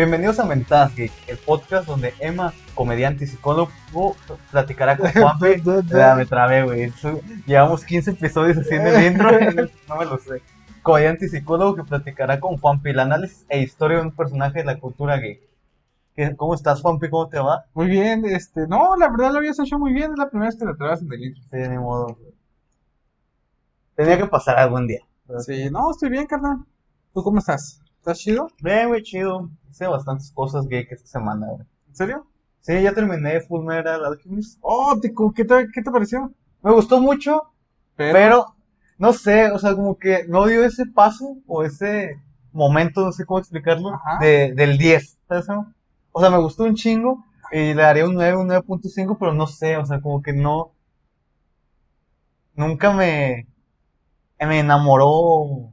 Bienvenidos a Mentadas Geek, el podcast donde Emma, comediante y psicólogo, platicará con Juanpe. Ya me trabé, güey. Llevamos 15 episodios haciendo el intro, no me lo sé. Comediante y psicólogo que platicará con Juanpe el análisis e historia de un personaje de la cultura. ¿Qué- ¿Cómo estás, Juanpe? ¿Cómo te va? Muy bien, este, no, la verdad lo habías hecho muy bien, es la primera vez que te trabas en el intro. Sí, de modo. Tenía que pasar algún día. Sí, no, estoy bien, carnal. ¿Tú cómo estás? ¿Estás chido? Bien, güey, chido. Hice bastantes cosas geek esta semana, güey. ¿En serio? Sí, ya terminé Full Metal Alchemist. Oh, te- ¿cómo- ¿qué te, qué te pareció? Me gustó mucho, Pero, no sé, o sea, como que no dio ese paso o ese momento, no sé cómo explicarlo, de, del 10, ¿sabes? O sea, me gustó un chingo y le daría un 9, un 9.5, pero no sé, o sea, como que no, nunca me, me enamoró.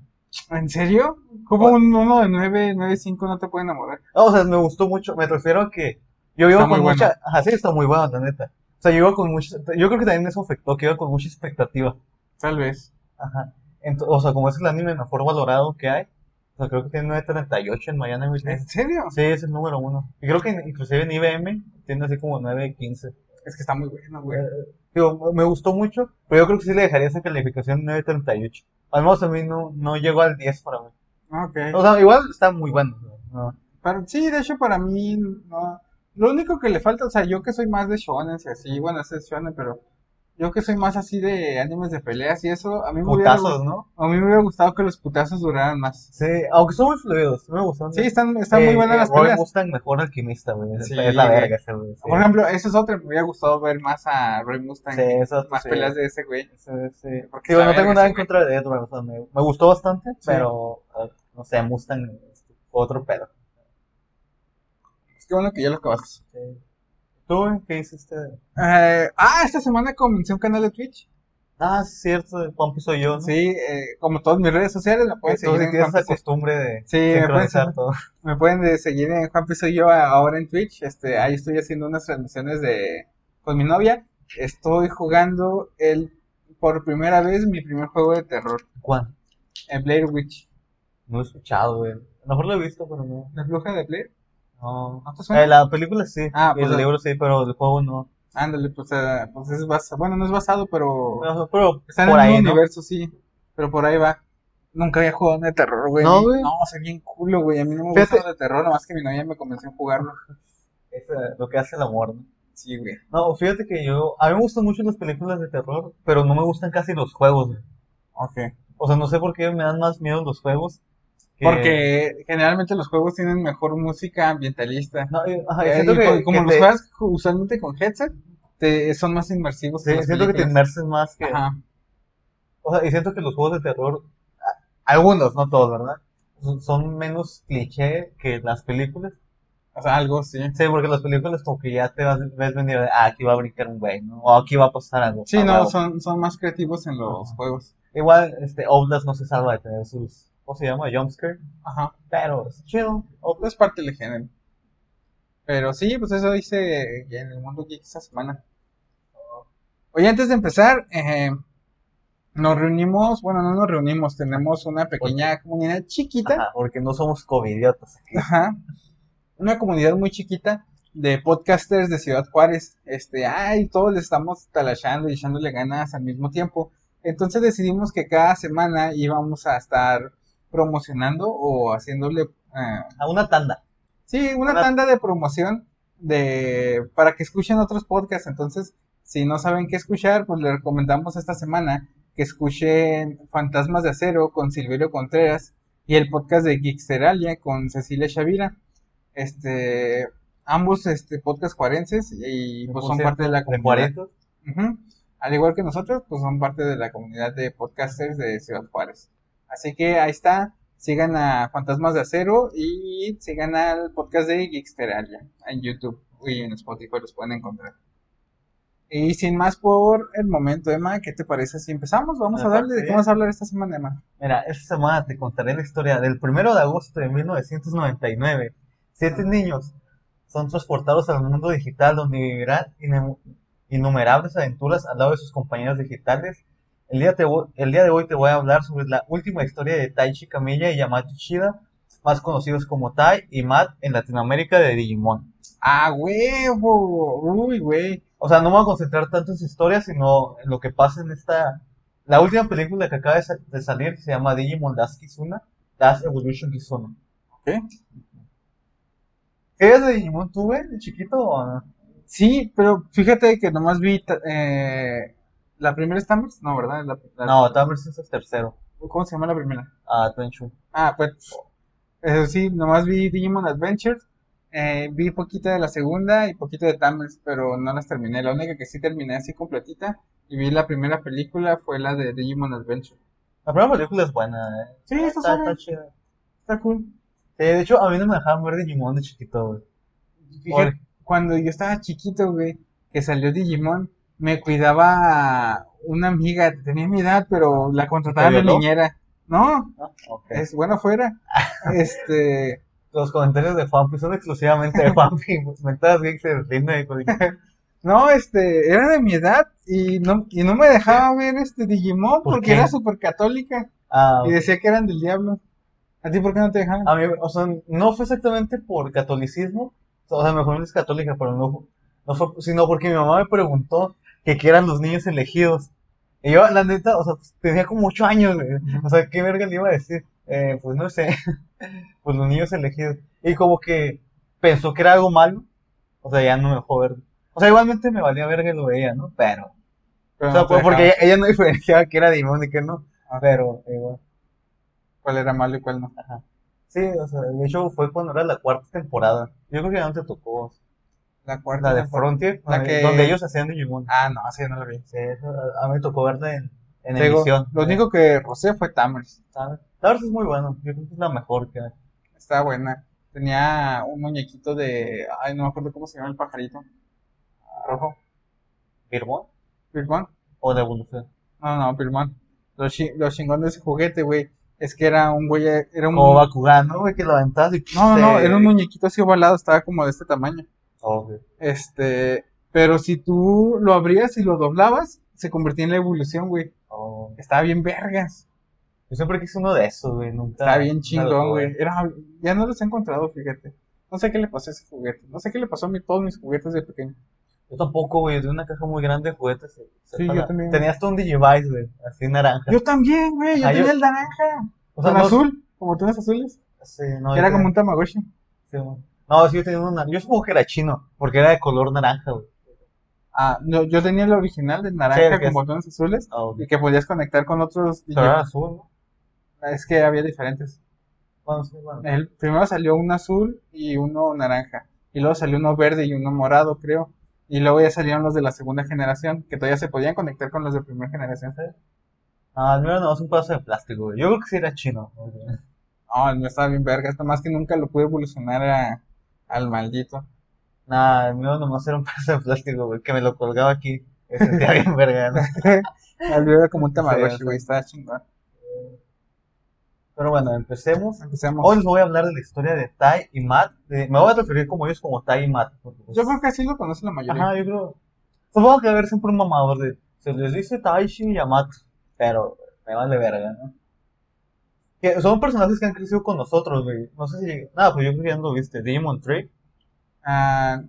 ¿En serio? ¿Cómo un uno de 9, 9, 5 no te puede enamorar? No, o sea, me gustó mucho, me refiero a que yo iba Está con mucha, bueno. ajá, sí, está muy bueno, la neta. O sea, yo iba con mucha, yo creo que también eso afectó, que iba con mucha expectativa. Tal vez. Ajá. Ento- o sea, como es el anime mejor valorado que hay, o sea, creo que tiene 9.38 en Miami. ¿En serio? Sí, es el número uno. Y creo que inclusive en IBM tiene así como 9.15. Es que está muy bueno, güey. Digo, me gustó mucho, pero yo creo que sí le dejaría esa calificación 9.38. Al menos a mí no, no llegó al 10 para mí. Ok. O sea, igual está muy bueno. ¿no? Pero sí, de hecho, para mí, no. Lo único que le falta, o sea, yo que soy más de shonen y así, bueno, ese es shonen, pero yo que soy más así de animes de peleas y eso, a mí me hubiera, ¿no? a mí me hubiera gustado que los putazos duraran más. Sí, aunque son muy fluidos, me gustan. Sí, están, están muy Eh, buenas eh, las Roy peleas. Mustang mejor alquimista, güey. Es, Sí, es la verga ese, güey. Sí, Por ejemplo, eso es otro, me hubiera gustado ver más a Roy Mustang, Sí, eso más sí. peleas de ese güey. Sí, sí. Porque está no tengo nada ese en contra de Edward, o sea, me, me gustó bastante, Sí. pero no sé, Mustang otro pedo. Es que bueno que ya lo acabaste. ¿Tú qué hiciste? Eh, ah, esta semana comencé un canal de Twitch. Ah, es cierto, Juanpi soy yo, ¿no? Sí, eh, como todas mis redes sociales, me pueden seguir tienes Juanpi esa costumbre de Sí, me pueden- todo. Me pueden de seguir en Juan Soy Yo ahora en Twitch. Este, ahí estoy haciendo unas transmisiones de con mi novia. Estoy jugando el por primera vez mi primer juego de terror, ¿Cuál? el Blair Witch. No he escuchado, güey. A lo mejor lo he visto, pero no. ¿La bruja de Blair? No. ¿No te suena? Eh, la película sí, Ah, pues, el libro sí, pero el juego no. Ándale, pues, eh, pues es basado, bueno, no es basado, pero No, pero está en por el ahí, mismo ¿no? universo, sí. Pero por ahí va. Nunca había jugado de terror, güey. No, güey. No, soy bien culo, güey. A mí no me Fíjate. gusta de terror, nomás que mi novia me convenció en jugarlo. Es eh, lo que hace el amor, ¿no? Sí, güey. No, fíjate que yo, a mí me gustan mucho las películas de terror, pero no me gustan casi los juegos, güey. Ok. O sea, no sé por qué me dan más miedo los juegos. Que- Porque generalmente los juegos tienen mejor música ambientalista. No, eh, ajá, Eh, siento que, co- como que los te, juegas usualmente con headset, te, son más inmersivos sí, que las siento que te inmerses más que... Ajá. O sea, y siento que los juegos de terror, algunos, no todos, ¿verdad? Son, son menos cliché que las películas. O sea, algo sí. Sí, porque las películas como que ya te vas, ves venir de, ah, aquí va a brincar un güey, ¿no? O aquí va a pasar algo. Sí, Ah, no, son, son más creativos en los Ajá. juegos. Igual, este, Outlast no se salva de tener sus, ¿cómo se llama? Jumpscare. Ajá. Pero es chill. O es parte del género. Pero sí, pues eso hice en el mundo geek esta semana. Oye, antes de empezar, eh, nos reunimos, bueno, no nos reunimos, tenemos una pequeña comunidad chiquita. Ajá, porque no somos covidiotas aquí. Ajá. Una comunidad muy chiquita de podcasters de Ciudad Juárez. Este, ay, todos le estamos talachando y echándole ganas al mismo tiempo. Entonces decidimos que cada semana íbamos a estar promocionando o haciéndole, eh, A una tanda. sí, una Una- tanda de promoción de, para que escuchen otros podcasts. Entonces, si no saben qué escuchar, pues les recomendamos esta semana que escuchen Fantasmas de Acero con Silverio Contreras y el podcast de Geeksteralia con Cecilia Shavira. Este, ambos este, podcast juarenses y pues son parte de la De comunidad. 40. Ujú. Al igual que nosotros, pues son parte de la comunidad de podcasters de Ciudad Juárez. Así que ahí está. Sigan a Fantasmas de Acero y sigan al podcast de Geeksteralia en YouTube y en Spotify los pueden encontrar. Y sin más por el momento, Emma, ¿qué te parece si empezamos? Vamos a darle. ¿De qué vamos a hablar esta semana, Emma? Mira, esta semana te contaré la historia del 1 de agosto de 1999. Siete niños son transportados al mundo digital donde vivirán innumerables aventuras al lado de sus compañeros digitales. El día, te el día de hoy te voy a hablar sobre la última historia de Taichi Kamiya y Yamato Shida, más conocidos como Tai y Matt en Latinoamérica de Digimon. ¡Ah, huevo! Uy, güey. O sea, no me voy a concentrar tanto en su historia, sino en lo que pasa en esta... La última película que acaba de, sa- de salir se llama Digimon Das Kizuna, Das Evolution Kizuna. ¿Qué? ¿Eres de Digimon tú, güey, de chiquito o no? Sí, pero fíjate que nomás vi eh, la primera es Tamers, no, ¿verdad? La- la- No, Tamers es el tercero. ¿Cómo se llama la primera? Ah, Tenchu. Ah, pues eso sí, nomás vi Digimon Adventures, eh, vi poquito de la segunda y poquito de Tamers, pero no las terminé. La única que sí terminé así completita y vi la primera película fue la de Digimon Adventure. La primera película es buena, eh. Sí, está está, suave. está chida. Está cool. Sí, de hecho, a mí no me dejaban ver Digimon de chiquito, güey. Fíjate, cuando yo estaba chiquito, güey, que salió Digimon, me cuidaba una amiga, tenía mi edad, pero la contrataba ¿Te de niñera. No, Ah, es bueno fuera. Este, Los comentarios de Fanpi son exclusivamente de Fanpi. Mentadas bien que se güey. no, este, era de mi edad y no, y no me dejaba ver este Digimon ¿Por porque qué? era súper católica Ah, y decía que eran del diablo. ¿A ti por qué no te dejaban? a mí, o sea, no fue exactamente por catolicismo. O sea, mi familia es católica, pero no, no fue, sino porque mi mamá me preguntó que eran los niños elegidos. Y yo, la neta, o sea, pues, tenía como ocho años, güey. O sea, ¿qué verga le iba a decir? Eh, pues no sé. pues los niños elegidos. Y como que pensó que era algo malo. O sea, ya no me dejó ver. O sea, igualmente me valía verga y lo veía, ¿no? Pero. Pero O sea, no pues, porque ella, ella no diferenciaba que era Digimon y que no. Ah. Pero, igual. cuál era malo y cuál no. Ajá. Sí, o sea, de hecho fue cuando era la cuarta temporada. Yo creo que ya no te tocó. La cuarta La de. Frontier, La donde, que- donde ellos hacían Digimon. Ah, no, así no la vi. Sí, eso, a, mí me tocó verla en, en digo, emisión. lo único que rocé fue Tamers. La verdad es muy bueno. Yo creo que es la mejor que hay. Está buena. Tenía un muñequito de. Ay, no me acuerdo cómo se llama el pajarito. Rojo. ¿Firmón? ¿Pirmón? ¿O de evolución? No, no, Pirmón. Lo, chi- lo chingón de ese juguete, güey. Es que era un güey. Era un. Como Bakugan, ¿no? Güey, que lo aventabas y... No, no, era un muñequito así ovalado, estaba como de este tamaño. Este. Pero si tú lo abrías y lo doblabas, se convertía en la evolución, güey. Oh. Estaba bien vergas. Yo siempre quise uno de esos, güey. Nunca. Estaba bien chingón, tuve. güey. Era, ya no los he encontrado, fíjate. No sé qué le pasó a ese juguete. No sé qué le pasó a mí, todos mis juguetes de pequeño. Yo tampoco, güey. De una caja muy grande de juguetes. se- se Sí, para- yo también. Tenías tú un Digivice, güey. Así naranja. Yo también, güey. Yo Ah, yo- tenía el naranja. O sea, con no- azul, como tienes azules. Sí, no, era como un Tamagotchi. sí, güey. No, sí, yo tenía una. Yo supongo que era chino. Porque era de color naranja, güey. Ah, no, yo tenía el original de naranja Sí, con es- botones azules Oh, y que podías conectar con otros. Pero era azul, ¿no? Es que había diferentes. Bueno, sí, bueno. El primero salió un azul y uno naranja. Y luego salió uno verde y uno morado, creo. Y luego ya salieron los de la segunda generación, que todavía se podían conectar con los de primera generación. Ah, el mío era nomás un pedazo de plástico, güey. Yo creo que sí era chino. güey. No, el mío estaba bien verga. Hasta más que nunca lo pude evolucionar a- al maldito. Nah, el mío nomás era un pedazo de plástico, güey. Que me lo colgaba aquí. Me sentía bien verga, ¿no? El mío era como un Tamagotchi, güey. Estaba chingón. Pero bueno, empecemos. Empecemos. Hoy les voy a hablar de la historia de Tai y Matt. De- me voy a referir como ellos como Tai y Matt. pues, Yo creo que así lo conoce la mayoría. Ajá, yo creo. Supongo que va a haber siempre un mamador de. Se les dice Taishi y Yamato. Pero me vale verga, ¿no? Que son personajes que han crecido con nosotros, güey. No sé si. Nada, pues yo creo que ya no lo viste. Digimon Tree. Ah,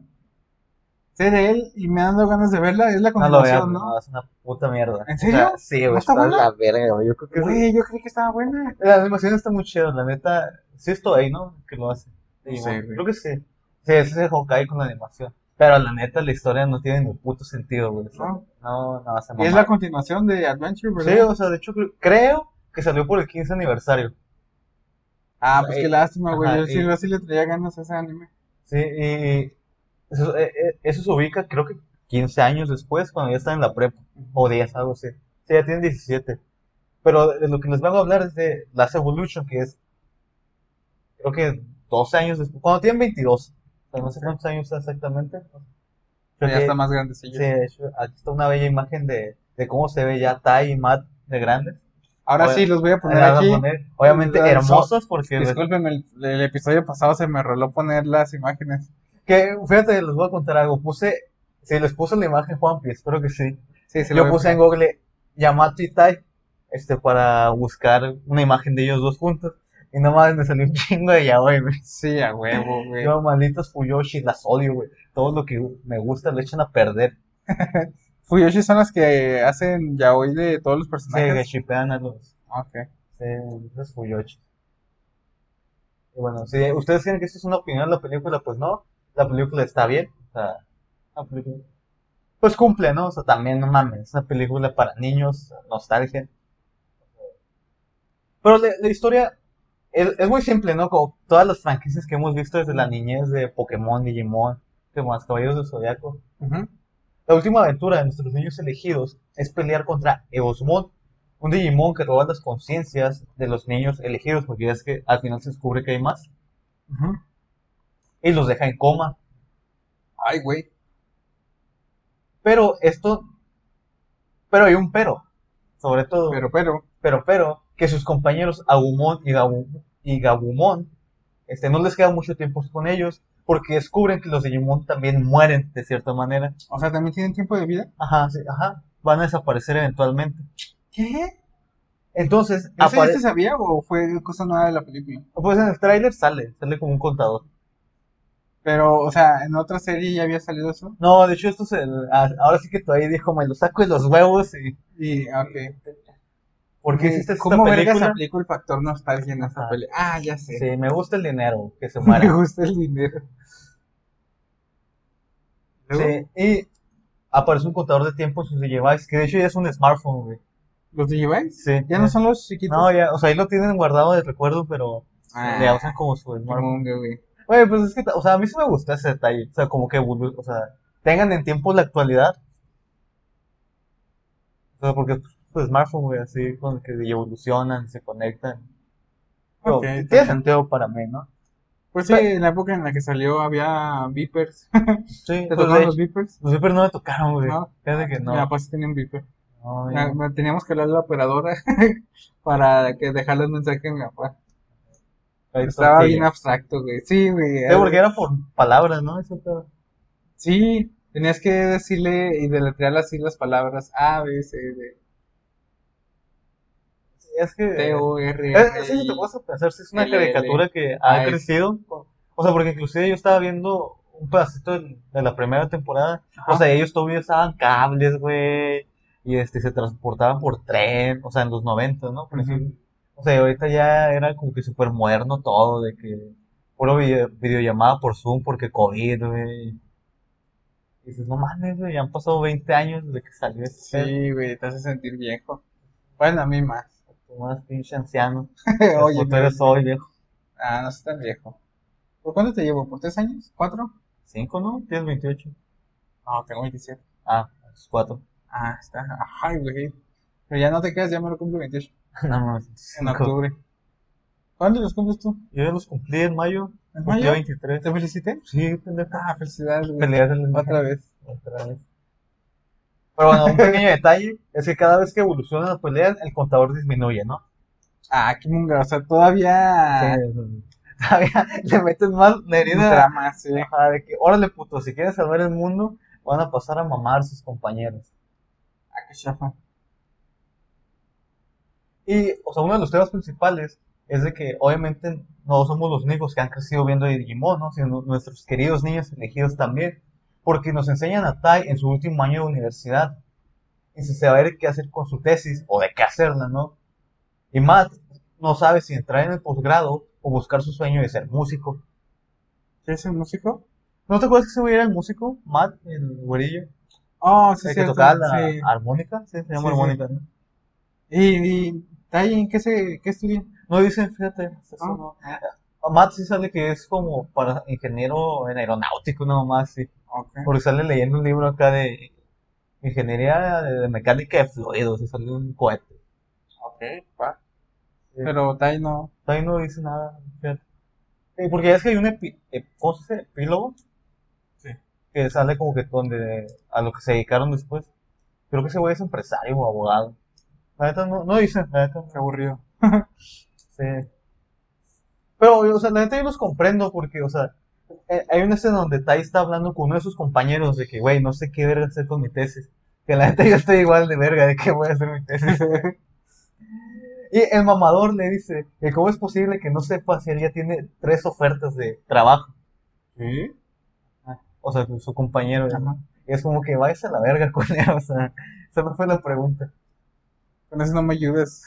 sé de él y me dando ganas de verla. Es la No lo veas, continuación, no, ¿no? es una puta mierda. ¿En O serio? sea, sí, ¿No güey, está está buena? la verga, güey. Yo creo que Güey, yo creí que estaba buena. La animación está muy chida, la neta. Sí, es Toei, ¿no? Que lo hace. No Sí, güey. güey. Creo que sí. Sí, ese es el Hawkeye con la animación. Pero la neta, la historia no tiene ni puto sentido, güey. O sea, ¿No? No, no, se Y es la continuación de Adventure, ¿verdad? Sí, o sea, de hecho, creo, creo que salió por el 15 aniversario. Ah, pues Eh, qué lástima, güey. Yo sí, sí le traía ganas a ese anime. Sí, y eso, eh, eh, eso se ubica, creo que 15 años después, cuando ya está en la prepa. O 10, algo así. Sí, ya tienen 17. Pero de lo que les vengo a hablar es de Last Evolution, que es, creo que 12 años después. Cuando tienen 22. O sea, no sé cuántos años exactamente. Creo ya que- está más grandecillo. Sí, hecho, aquí está una bella imagen de, de cómo se ve ya Tai y Matt de grandes. Ahora Oye, sí, los voy a poner las aquí. voy a poner, obviamente hermosos porque Disculpen, el, el episodio pasado se me roló poner las imágenes. que fíjate les voy a contar algo puse si les puse la imagen Juanpi espero que sí Sí, se lo yo puse en Google Yamato y Tai este para buscar una imagen de ellos dos juntos Y nomás me salió un chingo de yaoi, güey. Sí, a huevo, güey. Yo, malditos Fuyoshi, las odio, güey. Todo lo que me gusta lo echan a perder. Fuyoshi son las que hacen yaoi de todos los Sí, que personajes. shipean a los, Ok. sí, los Fuyoshi. Y bueno, si ustedes creen que esto es una opinión de la película, pues no. La película está bien. O sea, la película. Pues cumple, ¿no? O sea, también, no mames, es una película para niños, nostalgia. Pero la, la historia es, es muy simple, ¿no? Como todas las franquicias que hemos visto desde la niñez de Pokémon, Digimon, ¿qué más? Caballeros del Zodiaco. Ujú. La última aventura de nuestros niños elegidos es pelear contra Eosmon, un Digimon que roba las conciencias de los niños elegidos, porque ya es que al final se descubre que hay más, y los deja en coma. Ay, güey. Pero esto, pero hay un pero, sobre todo, Pero, pero. pero, pero, que sus compañeros Agumon y, Gabu- y Gabumon, este, no les queda mucho tiempo con ellos, porque descubren que los Digimon también mueren de cierta manera. O sea, también tienen tiempo de vida. Ajá, sí, ajá, van a desaparecer eventualmente. ¿Qué? Entonces, ¿Eso ya se sabía o fue cosa nueva de la película? pues en el tráiler sale, sale como un contador. Pero, o sea, en otra serie ya había salido eso. No, de hecho esto es el, a- ahora sí que todavía dijo, me lo saco de los huevos y... Y, ok. ¿Por qué hiciste esta ¿Cómo vergas película? aplico el factor nostalgia en esta Ajá. película? Ah, ya sé. Sí, me gusta el dinero, que se Me muera. gusta el dinero. Sí, y aparece un contador de tiempo en sus Digivice, que de hecho ya es un smartphone, güey. ¿Los Digivice? Sí. ¿Ya no son los chiquitos? No, ya, o sea, ahí lo tienen guardado de recuerdo, pero Ah, le usan como su smartphone. güey. Güey, pues es que, o sea, a mí sí me gusta ese detalle, o sea, como que, o sea, tengan en tiempo la actualidad. O sea, porque su smartphone, güey, así, con que evolucionan, se conectan. Digo, Ok, tiene sentido para mí, ¿no? Pues sí, en la época en la que salió había beepers. Sí, ¿Te pues, tocaban de los beepers? los Viper no me tocaron, güey. No. Fíjate que no. Mi papá sí tenía un beeper. No, Ah, Teníamos que hablarle a la operadora para que dejarle un mensaje a mi papá. ahí Estaba bien abstracto, güey. Sí, güey. Sí, porque era por palabras, ¿no? Eso. Sí, tenías que decirle y deletrear así las palabras A, B, C, D, Es que... T, O, R, Es, es que si te pones a pensar, sí es una caricatura que ha crecido. O sea, porque inclusive yo estaba viendo un pedacito de, de la primera temporada. Ajá. O sea, ellos todavía usaban cables, güey. Y este, se transportaban por tren. O sea, en los 90, ¿no? Por Ujú. decir. O sea, ahorita ya era como que súper moderno todo. De que puro video- videollamada por Zoom porque COVID, güey. Y dices, no mames, güey, ya han pasado 20 años desde que salió este. Sí, güey, te hace sentir viejo. Bueno, a mí más. Tú más pinche anciano. Oye, tú eres hoy, viejo. Ah, no estás tan viejo. ¿Por cuánto te llevo? ¿Por tres años? ¿Cuatro? ¿Cinco, no? Tienes 28. No, tengo 27. Ah, es cuatro. Ah, está. Ay, güey. Pero ya no te quedas, ya me lo cumplo 28. No mames. En octubre. ¿Cuándo los cumples tú? Yo ya los cumplí en mayo. ¿En mayo? 23. ¿Te felicité? Sí, pendejo. Ah, felicidades, güey. Peleas en el Otra vez. Otra vez. Pero bueno, un pequeño detalle es que cada vez que evolucionan las peleas, el contador disminuye, ¿no? Ah, qué munga. O sea, todavía. Sí, todavía le meten más herida. drama, sí. Ajá, de que, órale, puto, si quieres salvar el mundo, van a pasar a mamar a sus compañeros. Ah, qué chafa. Y, o sea, uno de los temas principales es de que obviamente no somos los únicos que han crecido viendo Digimon, ¿no? Sino nuestros queridos niños elegidos también. Porque nos enseñan a Tai en su último año de universidad. Y sin saber qué hacer con su tesis o de qué hacerla, ¿no? Y Matt no sabe si entrar en el posgrado o buscar su sueño de ser músico. ¿Qué es el músico? ¿No te acuerdas que ese güey era el músico? Matt, el güerillo. Oh, sí, el que tocaba la sí. armónica. Sí, se llama Sí, armónica, ¿no? ¿Y, y Tai, en qué, se, qué estudia? No dicen, fíjate. Ah. no. Matt sí sale que es como para ingeniero en aeronáutico, nada más, sí. Ok. Porque sale leyendo un libro acá de ingeniería de, de mecánica de fluidos y sale un cohete. Ok, va. Pero Tai no. Ahí no dice nada, fíjate. Sí, porque es que hay un epi, ep- ¿cómo se dice? epílogo Sí. que sale como que donde a lo que se dedicaron después. Creo que ese güey es empresario o abogado. La neta no, no dicen, la neta. Qué aburrido. Sí. Pero, o sea, la neta yo los comprendo porque, o sea, eh, hay una escena donde Tai está hablando con uno de sus compañeros de que, güey, no sé qué verga hacer con mi tesis. Que la neta yo estoy igual de verga de que voy a hacer mi tesis. Y el mamador le dice que cómo es posible que no sepa si él ya tiene tres ofertas de trabajo. ¿Sí? O sea, su compañero. Y es como que vayas a la verga con él. O sea, esa no fue la pregunta. Con eso no me ayudes.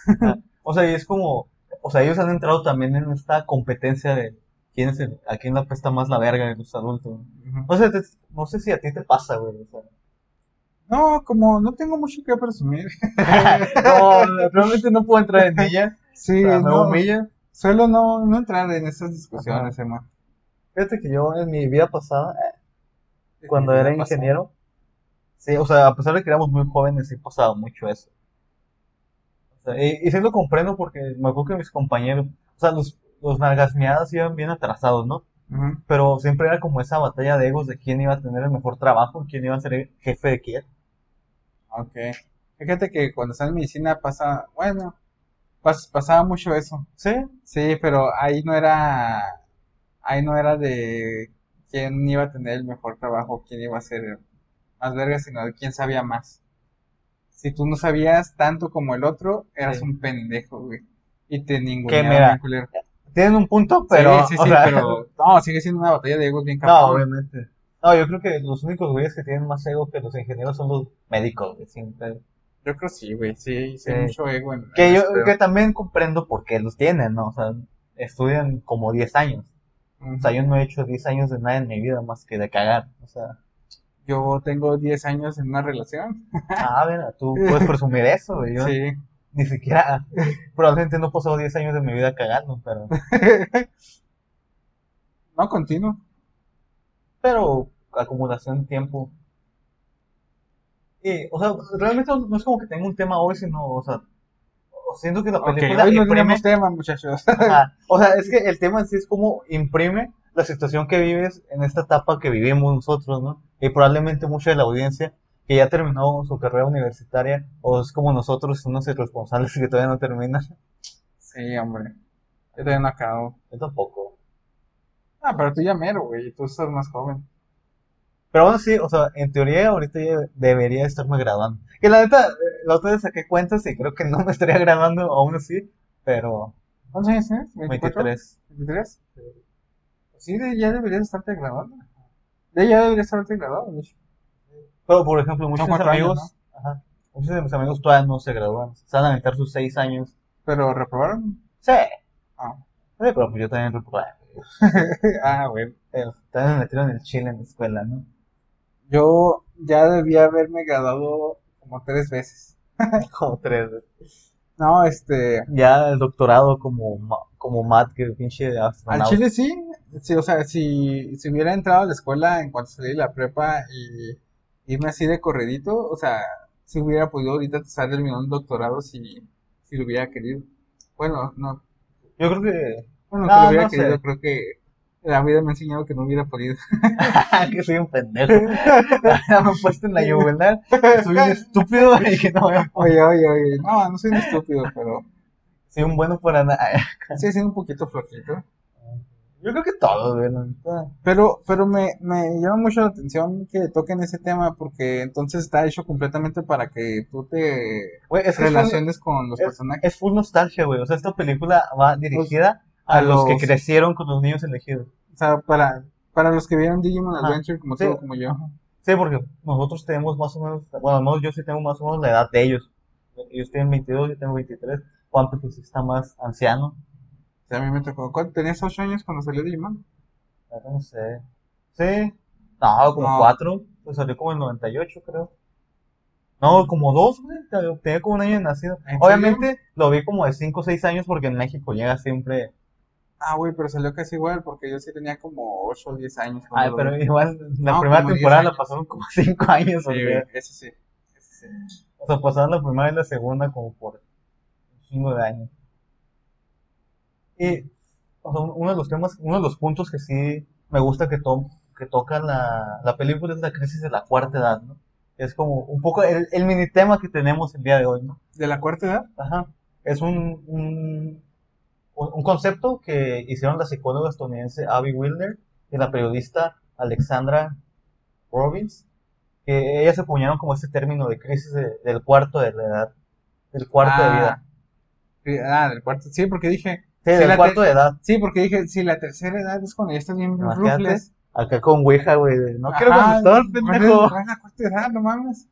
o sea, y es como, o sea, ellos han entrado también en esta competencia de quién es el, a quién le apesta más la verga de los adultos. O sea, no sé si a ti te pasa, güey. O sea. No, como no tengo mucho que presumir. no, realmente no puedo entrar en ella. Sí, o no, humilla. Suelo no, no entrar en esas discusiones, Emma. Fíjate que yo en mi vida pasada, cuando era ingeniero, sí, o sea, a pesar de que éramos muy jóvenes, sí pasaba mucho eso. O sea, y, y sí lo comprendo porque me acuerdo que mis compañeros, o sea, los, los nalgasmeadas iban bien atrasados, ¿no? Pero siempre era como esa batalla de egos de quién iba a tener el mejor trabajo, quién iba a ser el jefe de quién. Ok. Fíjate que cuando estás en medicina pasa, bueno, pasaba mucho eso. ¿Sí? Sí, pero ahí no era, ahí no era de quién iba a tener el mejor trabajo, quién iba a ser más verga, sino de quién sabía más. Si tú no sabías tanto como el otro, eras un pendejo, güey. Y te ninguneaba bien tienen un punto, pero. Sí, sí, sí, pero. No, sigue siendo una batalla de egos bien cabrón. No, obviamente. No, yo creo que los únicos güeyes que tienen más ego que los ingenieros son los médicos, güey, siempre. Yo creo sí, güey, sí, sí, mucho ego en. Que yo que también comprendo por qué los tienen, ¿no? O sea, estudian como 10 años. O sea, yo no he hecho 10 años de nada en mi vida más que de cagar, o sea. Yo tengo 10 años en una relación. ah, mira, tú puedes presumir eso, güey. Yo, sí ni siquiera, probablemente no he pasado 10 años de mi vida cagando, pero... no, continuo. Pero acumulación de tiempo. Y, o sea, realmente no es como que tenga un tema hoy, sino, o sea, siento que la película hoy no tenemos tema, muchachos. O sea, es que el tema en sí es como imprime la situación que vives en esta etapa que vivimos nosotros, ¿no? Y probablemente mucha de la audiencia que ya terminó su carrera universitaria o es como nosotros, unos irresponsables que todavía no terminan. Sí, hombre. Yo todavía no acabo. Yo tampoco. Ah, pero tú ya mero, güey, tú estás más joven. Pero bueno, sí, o sea, en teoría ahorita ya debería estarme graduando. Que la neta, la otra vez saqué cuentas y creo que no me estaría graduando aún así, pero... ¿Cuántos años tienes? 23. ¿23? Sí, ya deberías estarte graduando. Ya deberías estarte graduando, de hecho. Pero, por ejemplo, muchos de mis amigos, ajá, muchos de mis amigos todavía no se gradúan. Van a meter sus seis años. ¿Pero reprobaron? Sí. Ah. Sí, pero pues yo también reprobé. ah, bueno. Pero también me metieron el chile en la escuela, ¿no? Yo ya debía haberme graduado como tres veces. como tres veces. No, este... Ya el doctorado como, como Matt, que pinche. Al chile sí. Sí, o sea, si, si hubiera entrado a la escuela en cuanto salí de la prepa y irme así de corredito, o sea, si hubiera podido ahorita estar terminando un doctorado si, si lo hubiera querido. Bueno, no. Yo creo que... Bueno, no, si lo hubiera querido, creo que la vida me ha enseñado que no hubiera podido. que soy un pendejo. me he puesto en la yugular. Soy un estúpido y que no Oye, oye, oye. No, no soy un estúpido, pero... Soy un bueno para nada. sí, soy un poquito flojito. Yo creo que todos, güey. Pero, pero me, me llama mucho la atención que toquen ese tema porque entonces está hecho completamente para que tú te relaciones con los personajes. Es full nostalgia, güey. O sea, esta película va dirigida a, los, que crecieron con los niños elegidos. O sea, para, para los que vieron Digimon Adventure como tú, como yo. Sí, porque nosotros tenemos más o menos, bueno, yo sí tengo más o menos la edad de ellos. Ellos tienen 22, yo tengo 23. Juan pues está más anciano a mí me tocó. ¿Tenías 8 años cuando salió Digimon? No sé. Sí. No, como 4. Pues salió como en 98, creo. No, como 2, güey. Tenía como un año de nacido. Obviamente lo vi como de 5 o 6 años porque en México llega siempre. Ah, güey, pero salió casi igual porque yo sí tenía como 8 o 10 años. Ah, pero igual la primera temporada la pasaron como 5 años. Sí, güey, eso sí. Eso sí. O sea, pasaron la primera y la segunda como por un chingo de años. Y uno de los temas, uno de los puntos que sí me gusta que, to que toca la, la película es la crisis de la cuarta edad, ¿no? Es como un poco el, el mini tema que tenemos el día de hoy, ¿no? ¿De la cuarta edad? Ajá. Es un, un, un concepto que hicieron la psicóloga estadounidense Abby Wilder y la periodista Alexandra Robbins, que ellas acuñaron como este término de crisis del cuarto de la edad, del cuarto de vida. Ah, Ah, del cuarto. Sí, porque dije. Sí, del cuarto de edad. Sí, porque dije, si la tercera edad es cuando ya estás bien rufles. Acá con Ouija, güey. de, No quiero Ajá, contestar, ¿cuál pendejo. es- la cuarta edad? No mames.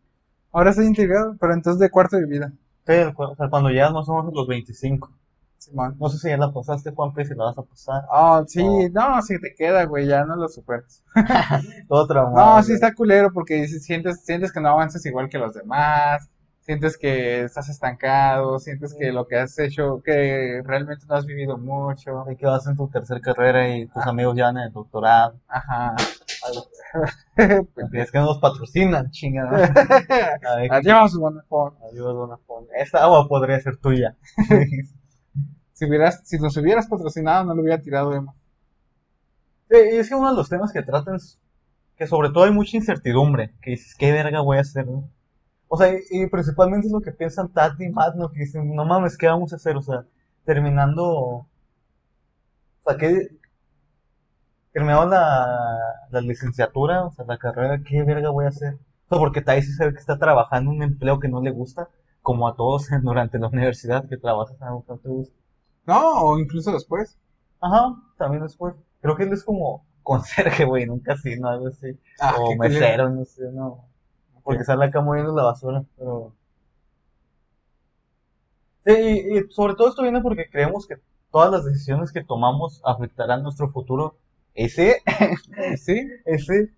Ahora estoy integrado, pero entonces de cuarto de vida. Sí, o sea, cuando ya no somos los 25. Simón. No sé si ya la pasaste, Juanpe, si la vas a pasar. Oh, sí, No. no, si te queda, güey, ya no lo superas. Todo traumado. No, sí güey. está culero porque sientes, sientes que no avanzas igual que los demás, sientes que estás estancado, sientes que lo que has hecho, que realmente no has vivido mucho. De que vas en tu tercera carrera y tus amigos ya en el doctorado. Ajá. Es que no nos patrocinan, chingada. Adiós, Bonafont. Adiós, Bonafont. Esta agua podría ser tuya. Si hubieras, si nos hubieras patrocinado, no lo hubiera tirado Emma. Sí, y es que uno de los temas que tratan es que sobre todo hay mucha incertidumbre, que dices, ¿qué verga voy a hacer? no? O sea, y, y principalmente es lo que piensan Tati y Matt, ¿no? Que dicen, no mames, ¿qué vamos a hacer? O sea, terminando, o sea, ¿qué? Terminando la, la licenciatura, o sea, la carrera, ¿qué verga voy a hacer? O sea, porque Tati sabe que está trabajando en un empleo que no le gusta, como a todos durante la universidad que trabajas en algo que no te gusta. No, o incluso después. Ajá, también después. Creo que él es como conserje, güey, en un casino, algo así. Ah, o mesero, no sé, no. Porque sale acá moviendo la basura, pero... Sí, y, y sobre todo esto viene porque creemos que todas las decisiones que tomamos afectarán nuestro futuro. Sí, y sí.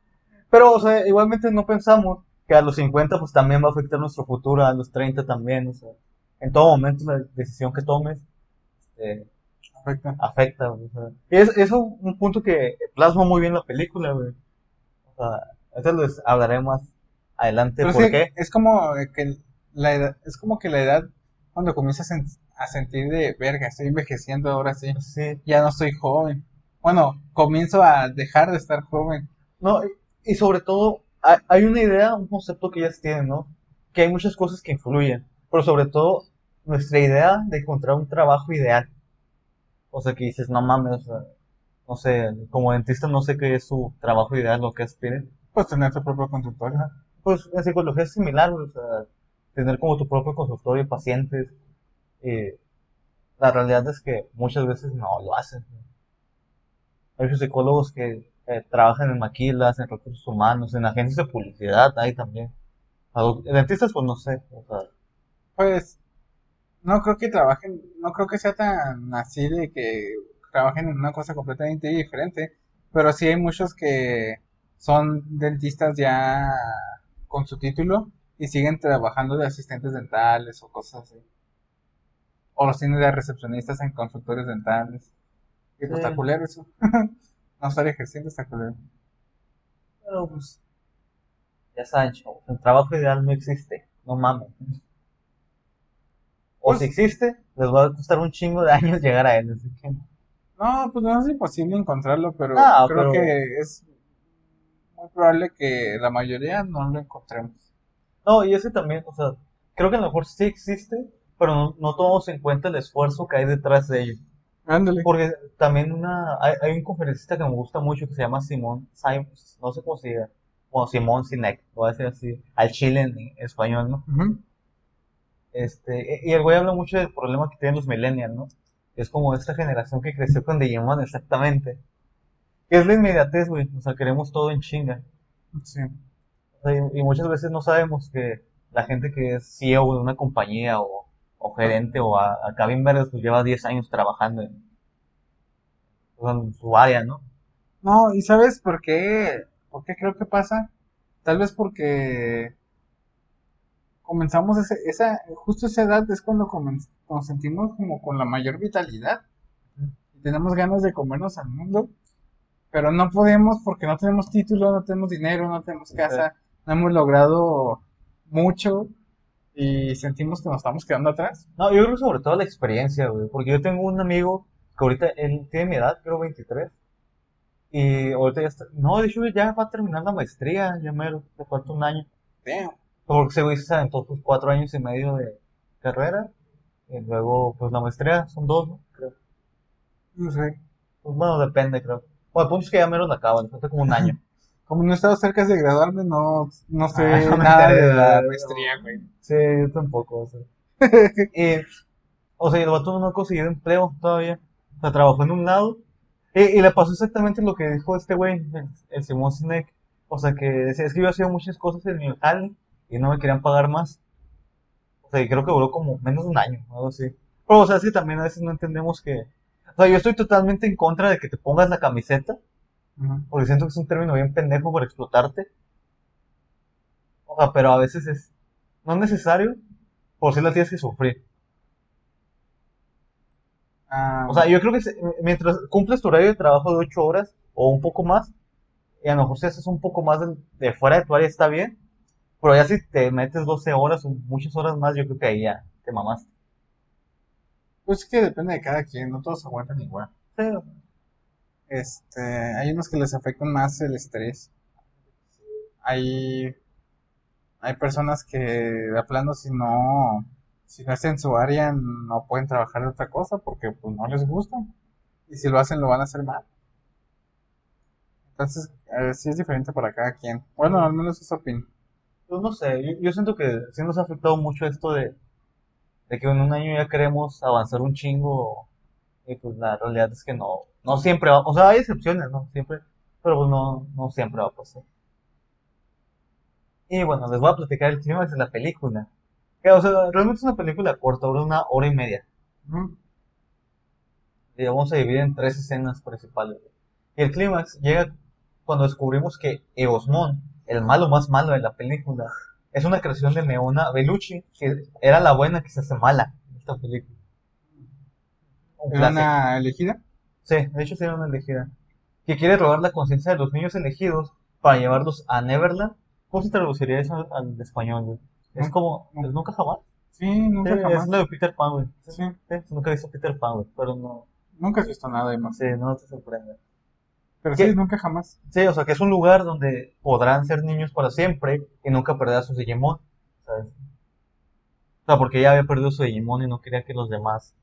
Pero, o sea, igualmente no pensamos que a los 50 pues también va a afectar nuestro futuro, a los 30 también, o sea, en todo momento la decisión que tomes, este, afecta. afecta, o sea, y es, es un, un punto que plasma muy bien la película, güey. O sea, eso les hablaré más adelante, Pero ¿por sí, qué? es como que la edad, es como que la edad cuando comienzas a, sen- a sentir de verga, estoy envejeciendo ahora sí, Sí, ya no soy joven. Bueno, comienzo a dejar de estar joven. no, y, sobre todo, hay, una idea, un concepto que ellas tienen, ¿no? Que hay muchas cosas que influyen, pero sobre todo nuestra idea de encontrar un trabajo ideal. O sea, que dices, no mames, no sé, como dentista no sé qué es su trabajo ideal, lo que aspiren. Pues tener tu propio consultorio. Pues en psicología es similar, o sea, tener como tu propio consultorio de pacientes. eh, la realidad es que muchas veces no lo hacen. Hay psicólogos que eh, trabajan en maquilas, en recursos humanos, en agencias de publicidad, hay también. Dentistas, pues no sé, Pues no creo que trabajen, no creo que sea tan así de que trabajen en una cosa completamente diferente, pero sí hay muchos que son dentistas ya con su título y siguen trabajando de asistentes dentales o cosas así. O los tienen de recepcionistas en consultorios dentales. Y pues Sí. está culero eso. No estar ejerciendo está culero. pero pues, ya saben, chavos, el trabajo ideal no existe, no mames. O Pues- si existe, les va a costar un chingo de años llegar a él, así que... No, pues no es imposible encontrarlo, pero creo pero- que es muy probable que la mayoría no lo encontremos. No, y ese también, o sea, creo que a lo mejor sí existe, pero no, no tomamos en cuenta el esfuerzo que hay detrás de ello. Ándale. Porque también una, hay, hay un conferencista que me gusta mucho que se llama Simón Simons, no sé cómo se diga, bueno, Simón Sinek, voy a decir así, al chile en español, ¿no? Este, y el güey habla mucho del problema que tienen los millennials, ¿no? Es como esta generación que creció con Digimon, exactamente. Que es la inmediatez, güey, o sea, queremos todo en chinga. Sí. O sea, y, y muchas veces no sabemos que la gente que es CEO de una compañía o, o gerente o a- acá bien verdes, pues lleva 10 años trabajando en, pues, en su área, ¿no? No, ¿y sabes por qué? ¿Por qué creo que pasa? Tal vez porque comenzamos ese, esa, justo esa edad es cuando nos sentimos como con la mayor vitalidad. Y tenemos ganas de comernos al mundo, pero no podemos porque no tenemos título, no tenemos dinero, no tenemos casa, no hemos logrado mucho y sentimos que nos estamos quedando atrás. No, yo creo sobre todo la experiencia, güey, porque yo tengo un amigo que ahorita él tiene mi edad, creo 23, y ahorita ya está, no, de hecho ya va a terminar la maestría, ya me le falta un año, Damn. porque ese güey se aventó sus cuatro años y medio de carrera, y luego pues la maestría son dos, ¿no? Creo. No sé. Pues, bueno, depende, creo. Bueno, el punto es que ya menos la acaban, falta como un año. Como no he estado cerca de graduarme, no, no sé Ah, no nada de la maestría, güey. Sí, yo tampoco, o sea. Y, O sea, el vato no ha conseguido empleo todavía. O sea, trabajó en un lado. Y, y le pasó exactamente lo que dijo este güey, el, el Simón Sinek. O sea, que decía, es que yo hacía muchas cosas en mi jale y no me querían pagar más. O sea, y creo que duró como menos de un año, algo así. Pero, o sea, es que también a veces no entendemos que... O sea, yo estoy totalmente en contra de que te pongas la camiseta, porque siento que es un término bien pendejo por explotarte. O sea, pero a veces es... No es necesario, por si la tienes que sufrir. Ah, O sea, yo creo que se- mientras cumples tu horario de trabajo de 8 horas o un poco más, y a lo mejor si haces un poco más de, de fuera de tu área está bien, pero ya si te metes 12 horas o muchas horas más, yo creo que ahí ya te mamaste. Pues es que depende de cada quien, no todos aguantan igual. Sí, Este, hay unos que les afectan más el estrés. Hay, hay personas que de plano si no, si no están en su área no pueden trabajar de otra cosa porque pues no les gusta. Y si lo hacen lo van a hacer mal. Entonces, sí es diferente para cada quien. Bueno, al menos eso opino. Pues no sé, yo, yo siento que sí nos ha afectado mucho esto de, de que en un año ya queremos avanzar un chingo y pues la realidad es que no, no siempre va, o sea, hay excepciones, ¿no? Siempre, pero pues no, no siempre va a pasar. Y bueno, les voy a platicar el clímax de la película. Que, o sea, realmente es una película corta, dura una hora y media. Y vamos a dividir en tres escenas principales. Y el clímax llega cuando descubrimos que Eosmon, el malo más malo de la película, es una creación de Meona Bellucci, que era la buena que se hace mala en esta película. Un ¿Era clásico. una elegida? Sí, de hecho sería una elegida. Que quiere robar la conciencia de los niños elegidos para llevarlos a Neverland. ¿Cómo se traduciría eso al, al español, güey? Es como, nunca. ¿es nunca jamás? Sí, nunca Sí, jamás. es lo de Peter Pan, güey. Sí, Sí, nunca he visto Peter Pan, güey, pero no, nunca has visto nada de más. sí, no te sorprende. Pero ¿Qué? sí, nunca jamás. Sí, o sea, que es un lugar donde podrán ser niños para siempre y nunca perder su Digimon, ¿sabes? O sea, porque ella había perdido su Digimon y no quería que los demás...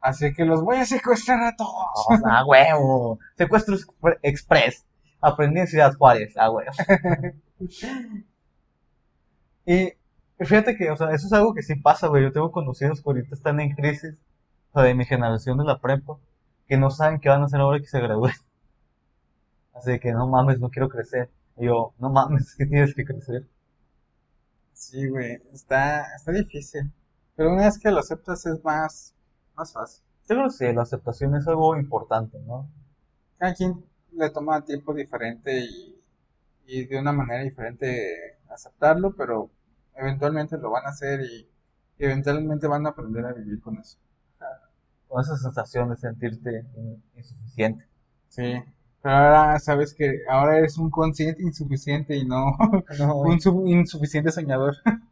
Así que los voy a secuestrar a todos. ¡Oh, ¡Ah, huevo! Secuestro Expre- Express. Aprendí en Ciudad Juárez, ¡ah, huevo! y fíjate que, o sea, eso es algo que sí pasa, güey. Yo tengo conocidos que ahorita están en crisis, o sea, de mi generación de la prepa, que no saben qué van a hacer ahora que se gradúen. Así que, no mames, no quiero crecer. Y yo, no mames, que tienes que crecer. Sí, güey, está, está difícil. Pero una vez que lo aceptas es más, más fácil. Yo creo que sí, la aceptación es algo importante, ¿no? Cada quien le toma tiempo diferente y, y de una manera diferente aceptarlo, pero eventualmente lo van a hacer y eventualmente van a aprender a vivir con eso. Con esa sensación de sentirte in- insuficiente. Sí. Pero ahora sabes que ahora eres un consciente insuficiente y no No, un insuficiente soñador.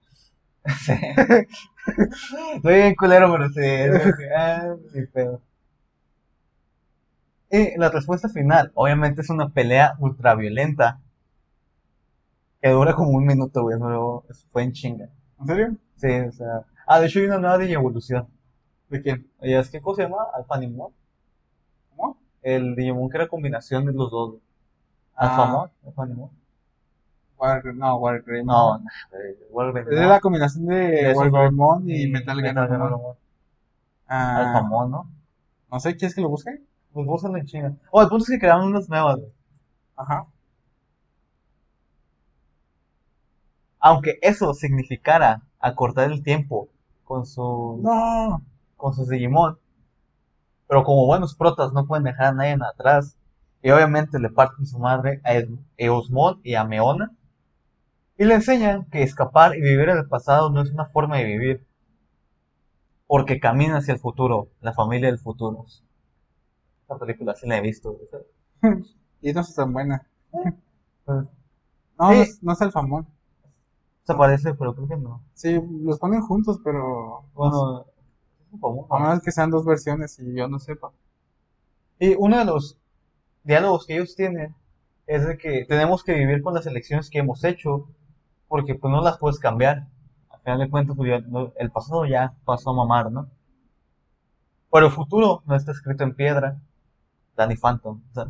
Sí. Estoy bien culero, pero sí. Ah, sí, pedo. Y la respuesta final, obviamente, es una pelea ultraviolenta. Que dura como un minuto, güey. Pero fue en chinga. ¿En serio? Sí, o sea. Ah, de hecho, hay una nueva de evolución. ¿De quién? ¿Y es qué cosa se llama? Alphanimon. ¿Cómo? El Digimon que era combinación de los dos. Ah. Alphamon, no, Wargreymon. No, no, Wargreymon. Es de la combinación De. Wargreymon y Metal Gear Ah, Alphamon, ¿no? no sé, ¿quieres que lo busque? Pues búscalo en chinga. Oh, el punto es que crearon unas nuevas. Ajá. Aunque eso significara acortar el tiempo con su No. con sus Digimon. Pero como buenos protas no pueden dejar a nadie atrás. Y obviamente le parten su madre a Es- Eosmon y a Meona. Y le enseñan que escapar y vivir en el pasado no es una forma de vivir. Porque camina hacia el futuro, la familia del futuro. Esta película sí la he visto. Y no es tan buena. Pues, No, Sí. no, es, no es Alfamón. se parece, pero creo que no. Sí, los ponen juntos, pero. Bueno, A menos que sean dos versiones y yo no sepa. Y uno de los diálogos que ellos tienen es de que tenemos que vivir con las elecciones que hemos hecho porque pues no las puedes cambiar. Al final de cuentas, pues, el pasado ya pasó a mamar, ¿no? Pero el futuro no está escrito en piedra. Danny Phantom. sea,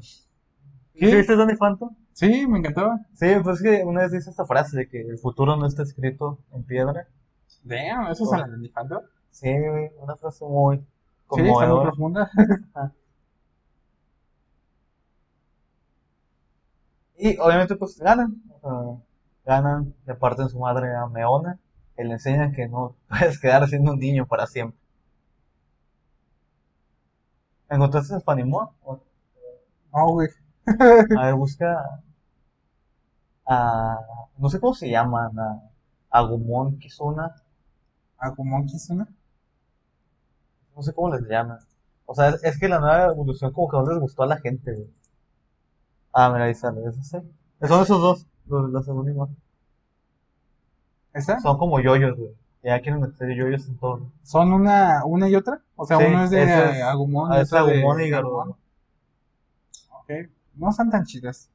¿Qué? ¿Sí viste Danny Phantom? Sí, me encantaba. Sí, pues es que una vez dice esta frase de que el futuro no está escrito en piedra. Damn, ¿eso es de Phantom? Sí, una frase muy Sí, está muy conmovedora. profunda. Y obviamente pues ganan, o sea, ganan, le parten su madre a Meona, y le enseñan que no puedes quedar siendo un niño para siempre. ¿Encontraste Fanimua? O- No, güey. A ver, busca a, no sé cómo se llaman, a Agumon Kizuna, Agumon Kizuna. No sé cómo les llaman. O sea, es, es que la nueva evolución como que no les gustó a la gente, güey. Ah, mira, ahí sale, eso sí. Son esos dos, los, los Agumon. ¿Esa? Son como yoyos, güey. Ya quieren meter yoyos en todo. ¿Son una, una y otra? O sea, Sí, uno es de es- Agumon Ah, y es de Agumon y. Garurumon. Ok. No están tan chidas.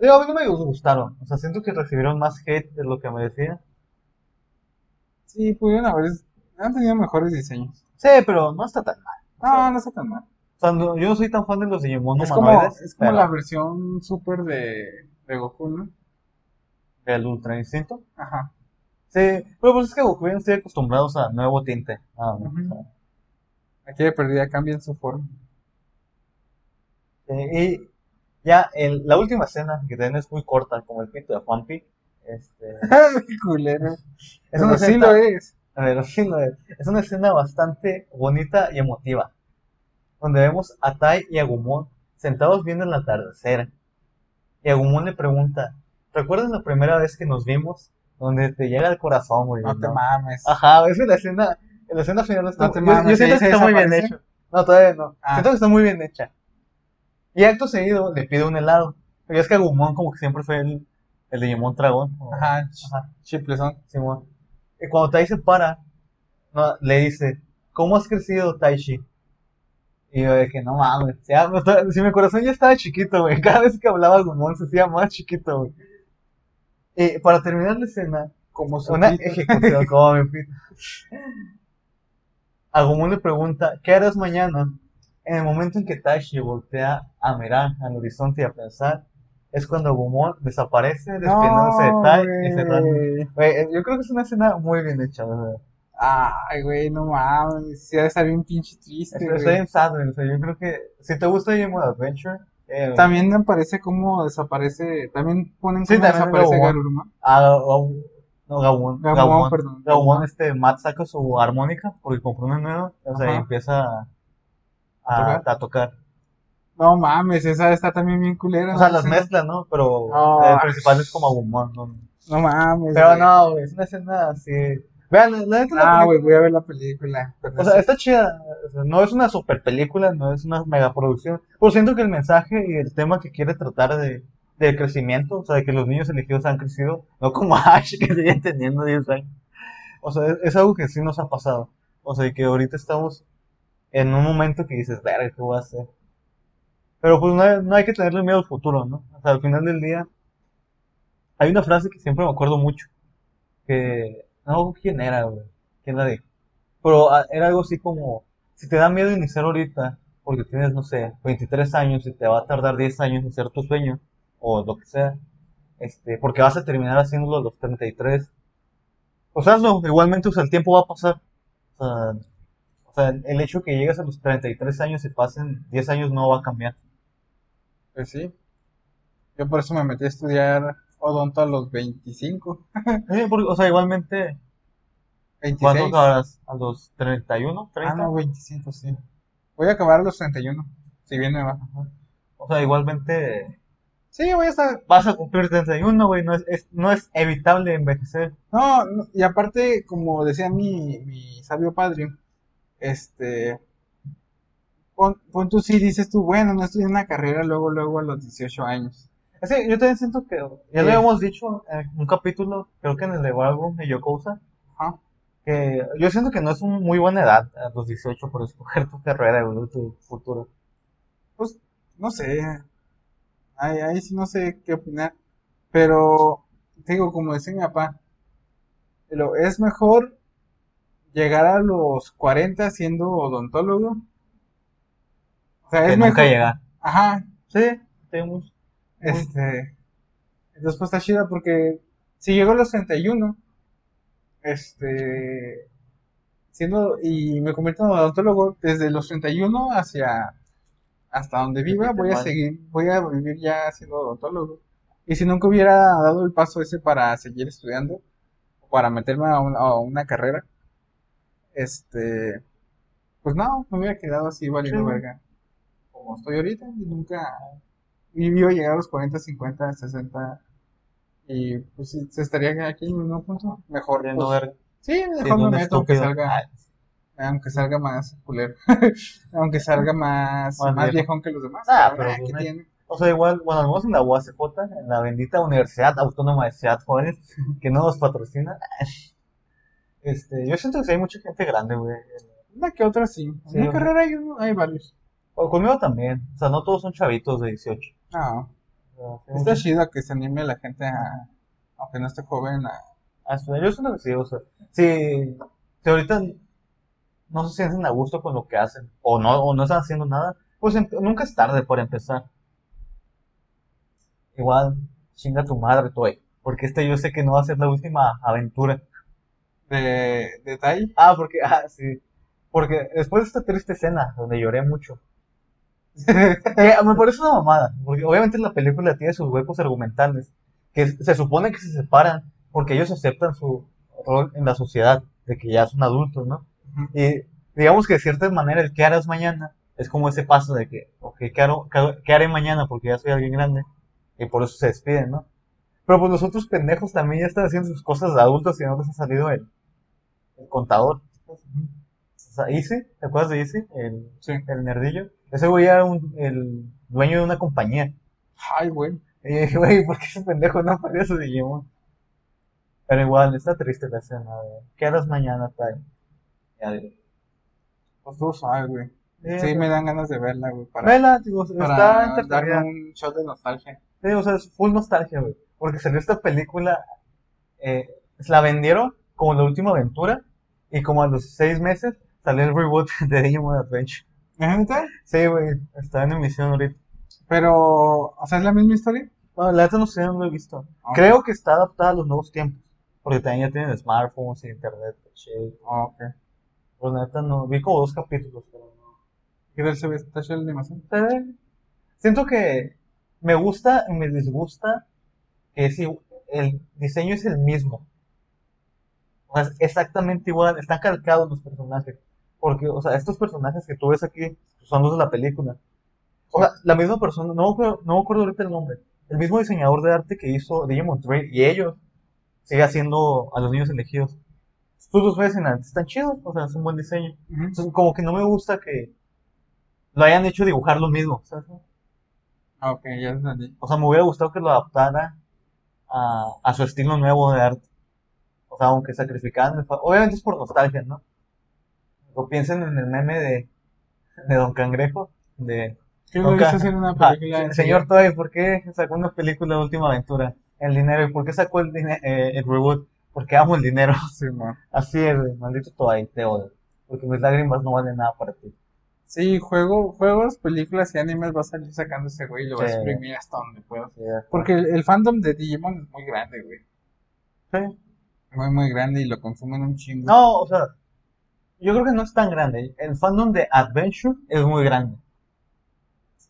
Digo, a mí no me gustaron. O sea, siento que recibieron más hate de lo que merecían. Sí, pudieron haber. Han tenido mejores diseños. Sí, pero no está tan mal. No, no está tan mal. O sea, no- yo no soy tan fan de los Digimon Es como, es como pero la versión super de, de Goku, ¿no? el Ultra Instinto. Ajá. Sí, pero pues es que Goku ya estoy acostumbrados a nuevo tinte. Ah, o sea, Aquí de perdida cambian su forma. y ya el- la última escena, que también es muy corta, como el pito de Juanpi, este, culero. es una sí lo es. A ver, es. Es una escena bastante bonita y emotiva, donde vemos a Tai y Agumon sentados viendo el atardecer. Y Agumon le pregunta, ¿recuerdas la primera vez que nos vimos? Donde te llega el corazón, güey. No te mames. Ajá, es la escena, la escena final está, No te mames, yo siento ¿sí que se está muy bien hecho. No, todavía no. Ah. Siento que está muy bien hecha. Y acto seguido le pide un helado. Pero es que Agumon como que siempre fue el, el Digimon dragón. o- Ajá, Ajá, chiplezón. Simón. Y cuando Tai se para, no, le dice, ¿cómo has crecido, Taishi? Y yo de que no mames, ya, si mi corazón ya estaba chiquito, güey. Cada vez que hablaba Agumon se hacía más chiquito, güey. Y para terminar la escena, Como su una pito. ejecución, como mi pito. Agumon le pregunta, ¿qué harás mañana? En el momento en que Taishi voltea a mirar al horizonte y a pensar, es cuando Agumon desaparece despidiéndose de Tai y cerrando. güey. Güey, eh, yo creo que es una escena muy bien hecha, ¿verdad? Ay, güey, no mames. De estar bien pinche triste, Estoy güey. en sad, güey, o sea, yo creo que si te gusta Digimon Adventure, eh, También me aparece cómo desaparece. También ponen Sí, cómo también desaparece. Garurumon. ah, no, Gabumon, Gabumon, perdón. Gabumon, este, Matt saca su armónica porque compró una nueva, o sea, y empieza ¿A a, a tocar. No mames, esa está también bien culera. O sea, las mezclas, ¿no? Pero No. el principal es como Agumon, ¿no? No mames. Pero güey. no, güey, es una escena así. Vean, la, neta Ah, güey, voy a ver la película. O sea, está chida. o sea, no es una super película, no es una mega producción. Pero siento que el mensaje y el tema que quiere tratar de, del crecimiento, o sea, de que los niños elegidos han crecido, no como Ash, que sigue teniendo 10 años. O sea, es, es algo que sí nos ha pasado. O sea, que ahorita estamos en un momento que dices, verga, ¿qué voy a hacer? Pero pues no hay, no hay que tenerle miedo al futuro, ¿no? O sea, al final del día, hay una frase que siempre me acuerdo mucho, que, no, ¿quién era, güey? ¿Quién la dijo? Pero ah, era algo así como, si te da miedo iniciar ahorita, porque tienes, no sé, 23 años y te va a tardar 10 años en hacer tu sueño, o lo que sea, este, porque vas a terminar haciéndolo a los 33, pues hazlo, igualmente, o sea, el tiempo va a pasar. O sea, o sea, el hecho que llegues a los 33 años y pasen 10 años no va a cambiar. Pues sí. Yo por eso me metí a estudiar odonto a los 25, Eh, porque, o sea, igualmente, 26. ¿cuánto acabarás? ¿A los 31, 30? Ah, no, 25, sí. Voy a acabar a los 31, si bien me va. O sea, igualmente Sí, voy a estar... vas a cumplir 31, güey, no es, es- no es evitable envejecer. No, no, y aparte, como decía mi, mi sabio padre, este... Pon, pon tú sí, dices tú, bueno, no estudié una carrera luego, luego a los 18 años. Que yo también siento que, ya lo habíamos dicho en un capítulo, creo que en el de Barroom de Yokosa, Ajá. que yo siento que no es una muy buena edad a los 18 por escoger tu carrera, güey, tu futuro. Pues, no sé. Ahí, ahí sí no sé qué opinar. Pero, digo, como decía mi papá, es mejor llegar a los 40 siendo odontólogo. O sea, Que es nunca mejor. llegar. Ajá, Sí, tenemos. este. Entonces, pues está chido porque si llego a los 31, este. siendo y me convierto en odontólogo desde los 31 hacia hasta donde viva, voy a seguir, voy a vivir ya siendo odontólogo. Y si nunca hubiera dado el paso ese para seguir estudiando, para meterme a, una carrera, este, pues no, me hubiera quedado así valiendo verga. Como estoy ahorita y nunca vivió llegar a los 40, 50, 60 y pues se estaría aquí en un punto mejor. Pues, sí, mejor me meto aunque salga, aunque salga más culero, aunque salga más, más, viejón que los demás. Ah, pero, pues tiene? O sea, igual, bueno, al en la UACJ, en la bendita Universidad Autónoma de Ciudad Juárez, que no nos patrocina. Este, yo siento que hay mucha gente grande, güey. Una que otra sí. En mi carrera hay, hay varios. O conmigo también. O sea, no todos son chavitos de 18. Ah. Está chido que se anime la gente a, aunque no esté joven, a... a estudiar. Yo siento que sí, o sea, si, si ahorita no se sienten a gusto con lo que hacen, o no, o no están haciendo nada, pues nunca es tarde por empezar. Igual, chinga tu madre, Toy. Porque este yo sé que no va a ser la última aventura. ¿De, de Tai? Ah, porque, ah, sí. Porque después de esta triste escena, donde lloré mucho, me parece una mamada, porque obviamente la película tiene sus huecos argumentales, que se supone que se separan porque ellos aceptan su rol en la sociedad, de que ya son adultos, ¿no? Y digamos que de cierta manera el que harás mañana es como ese paso de que, ok, ¿qué, haré mañana? Porque ya soy alguien grande, y por eso se despiden, ¿no? Pero pues los otros pendejos también ya están haciendo sus cosas de adultos y no les ha salido el, el contador. O sea, Easy, ¿te acuerdas de Easy? El, sí. el nerdillo. Ese güey era un, el dueño de una compañía. Ay, güey. Y dije, güey, ¿por qué ese pendejo no apareció su Digimon? Pero igual, está triste la escena, güey. ¿Qué harás mañana, Tai? Ya digo. Pues tú sabes, güey. Sí, me dan ganas de verla, güey. Para, Vela, digo, para está darle un shot de nostalgia. Sí, o sea, es full nostalgia, güey. Porque salió esta película, eh, la vendieron como la última aventura, y como a los seis meses salió el reboot de Digimon Adventure. ¿Gente? Sí, güey, está en emisión ahorita. Pero, o sea, ¿es la misma historia? Bueno, la verdad no sé, no lo he visto. Creo que está adaptada a los nuevos tiempos. Porque también ya tienen smartphones internet. Ah, ok. Pues la neta no, vi como dos capítulos, pero no. ¿Qué tal se ve esta animación? Siento que me gusta y me disgusta que si el diseño es el mismo. O sea, es exactamente igual, están calcados los personajes. Porque, o sea, estos personajes que tú ves aquí son los de la película. O sea, la misma persona, no, no me acuerdo ahorita el nombre, el mismo diseñador de arte que hizo Digimon Trade y ellos sigue haciendo a los niños elegidos. Tú los ves en arte, están chidos, o sea, es un buen diseño. Entonces, como que no me gusta que lo hayan hecho dibujar lo mismo, ¿sabes? Ah, ok, ya entendí. O sea, me hubiera gustado que lo adaptara a, a su estilo nuevo de arte. O sea, aunque sacrificaran, obviamente es por nostalgia, ¿no? O piensen en el meme de, de Don Cangrejo, de... ¿Qué una película? señor Toy, ¿por qué sacó una película de Última Aventura? El dinero, ¿y por qué sacó el, eh, el reboot? Porque amo el dinero. Sí. Así es, maldito Toy, te odio. Porque mis lágrimas no valen nada para ti. Sí, juego, juegos, películas y animes va a salir sacando ese güey y lo va a exprimir hasta donde pueda. Porque el, el, fandom de Digimon es muy grande, güey. Sí. Muy, muy grande y lo consumen un chingo. No, o sea, yo creo que no es tan grande. El fandom de Adventure es muy grande.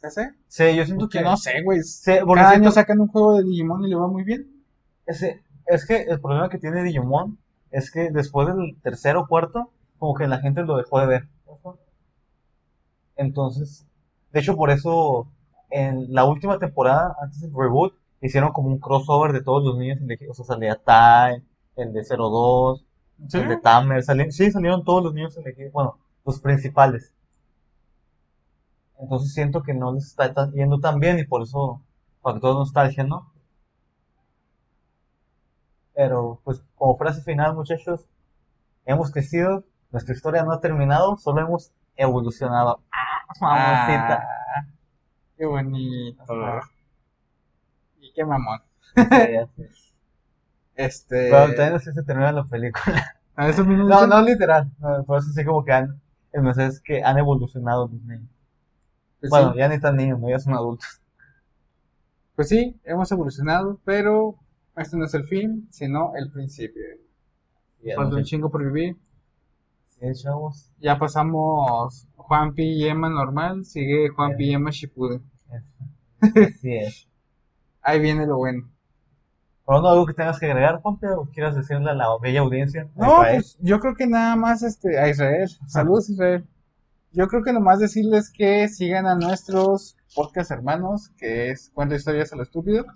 ¿Ese? Sí, yo siento que... No sé, güey. Cada año sacan un juego de Digimon y le va muy bien. Ese, es que el problema que tiene Digimon es que después del tercero o cuarto, como que la gente lo dejó de ver. Entonces, de hecho por eso en la última temporada, antes del reboot, hicieron como un crossover de todos los niños elegidos. O sea, salía Tai, el de 02, ¿Sí? de Tamer, sí, salieron todos los niños elegidos, bueno, los principales. Entonces siento que no les está yendo tan bien y por eso factor nostalgia, ¿no? Pero, pues, como frase final, muchachos, hemos crecido, nuestra historia no ha terminado, solo hemos evolucionado. ¡Ah, mamacita! Ah, ¡Qué bonito! Y qué mamón. Este. Pero todavía no sé si se termina la película. ¿A eso mismo no, no literal. por eso sí como que han, el mensaje es que han evolucionado los niños. Pues bueno, ya ni están niños, ya son adultos. Pues sí, hemos evolucionado, pero este no es el fin, sino el principio. Falta un chingo por vivir. Sí, chavos. Ya pasamos Juanpi y Emma normal, sigue Juanpi y Emma Shippuden. Así es. Ahí viene lo bueno. ¿Pronto algo que tengas que agregar, Juanpi, o quieras decirle a la bella audiencia? No, pues yo creo que nada más este, a Israel. Saludos, Israel. Yo creo que nomás decirles que sigan a nuestros podcast hermanos, que es Cuenta Historias a lo Estúpido.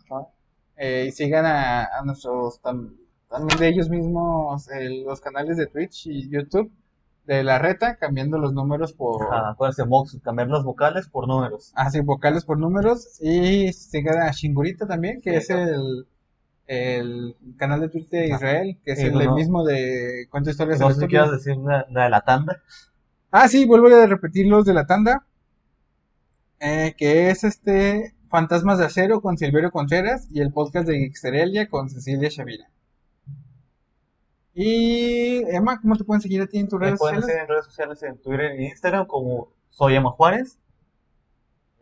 Eh, y sigan a, a nuestros, tam- también de ellos mismos, eh, los canales de Twitch y YouTube de la reta, cambiando los números por... Ajá, acuérdense, Mox, cambiar las vocales por números. Así, vocales por números. Y sigan a Shingurita también, que Sí, es el, el canal de Twitch de Ajá. Israel, que es Sí, el, no, mismo de Cuenta Historias a No lo sé si Estúpido. quieras decir la, la de la tanda. Ah, sí, vuelvo a repetir los de la tanda. eh, que es este Fantasmas de Acero con Silverio Contreras y el podcast de Gixterelia con Cecilia Shavira. Y Emma, ¿cómo te pueden seguir a ti en tus redes pueden sociales? seguir en redes sociales, en Twitter y Instagram como Soy Emma Juárez.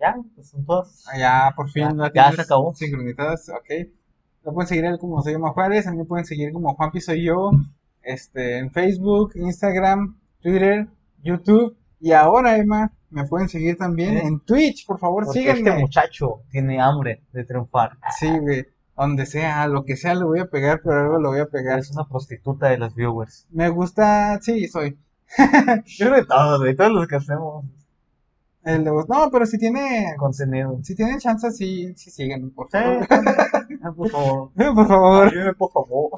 Ya, pues son todas. Ah, ya, por fin Ya, la ya se acabó. sincronizadas, ok. Lo pueden seguir él como Soy Emma Juárez, a mí me pueden seguir como Juanpi Soy Yo, este, en Facebook, Instagram, Twitter, YouTube. Y ahora, Emma, me pueden seguir también ¿Eh? en Twitch, por favor, Porque síganme. este muchacho tiene hambre de triunfar. Sí, güey. Donde sea, lo que sea, lo voy a pegar, pero algo lo voy a pegar. Es una prostituta de los viewers. Me gusta, sí, soy. Yo que todos, de todos los que hacemos El de- no, pero si tiene, contenido. si tienen chance, sí, sí siguen, por Sí, favor. por favor. por favor. Por favor.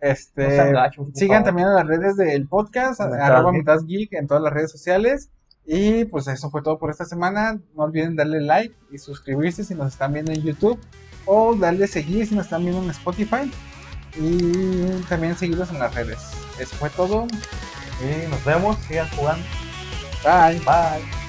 Este, No sean gachos, por sigan favor. también a las redes del podcast, Mitad arroba Geek. mitad geek en todas las redes sociales. Y pues eso fue todo por esta semana. No olviden darle like y suscribirse si nos están viendo en YouTube. O darle seguir si nos están viendo en Spotify. Y también seguirnos en las redes. Eso fue todo. Y nos vemos, sigan jugando. Bye. Bye.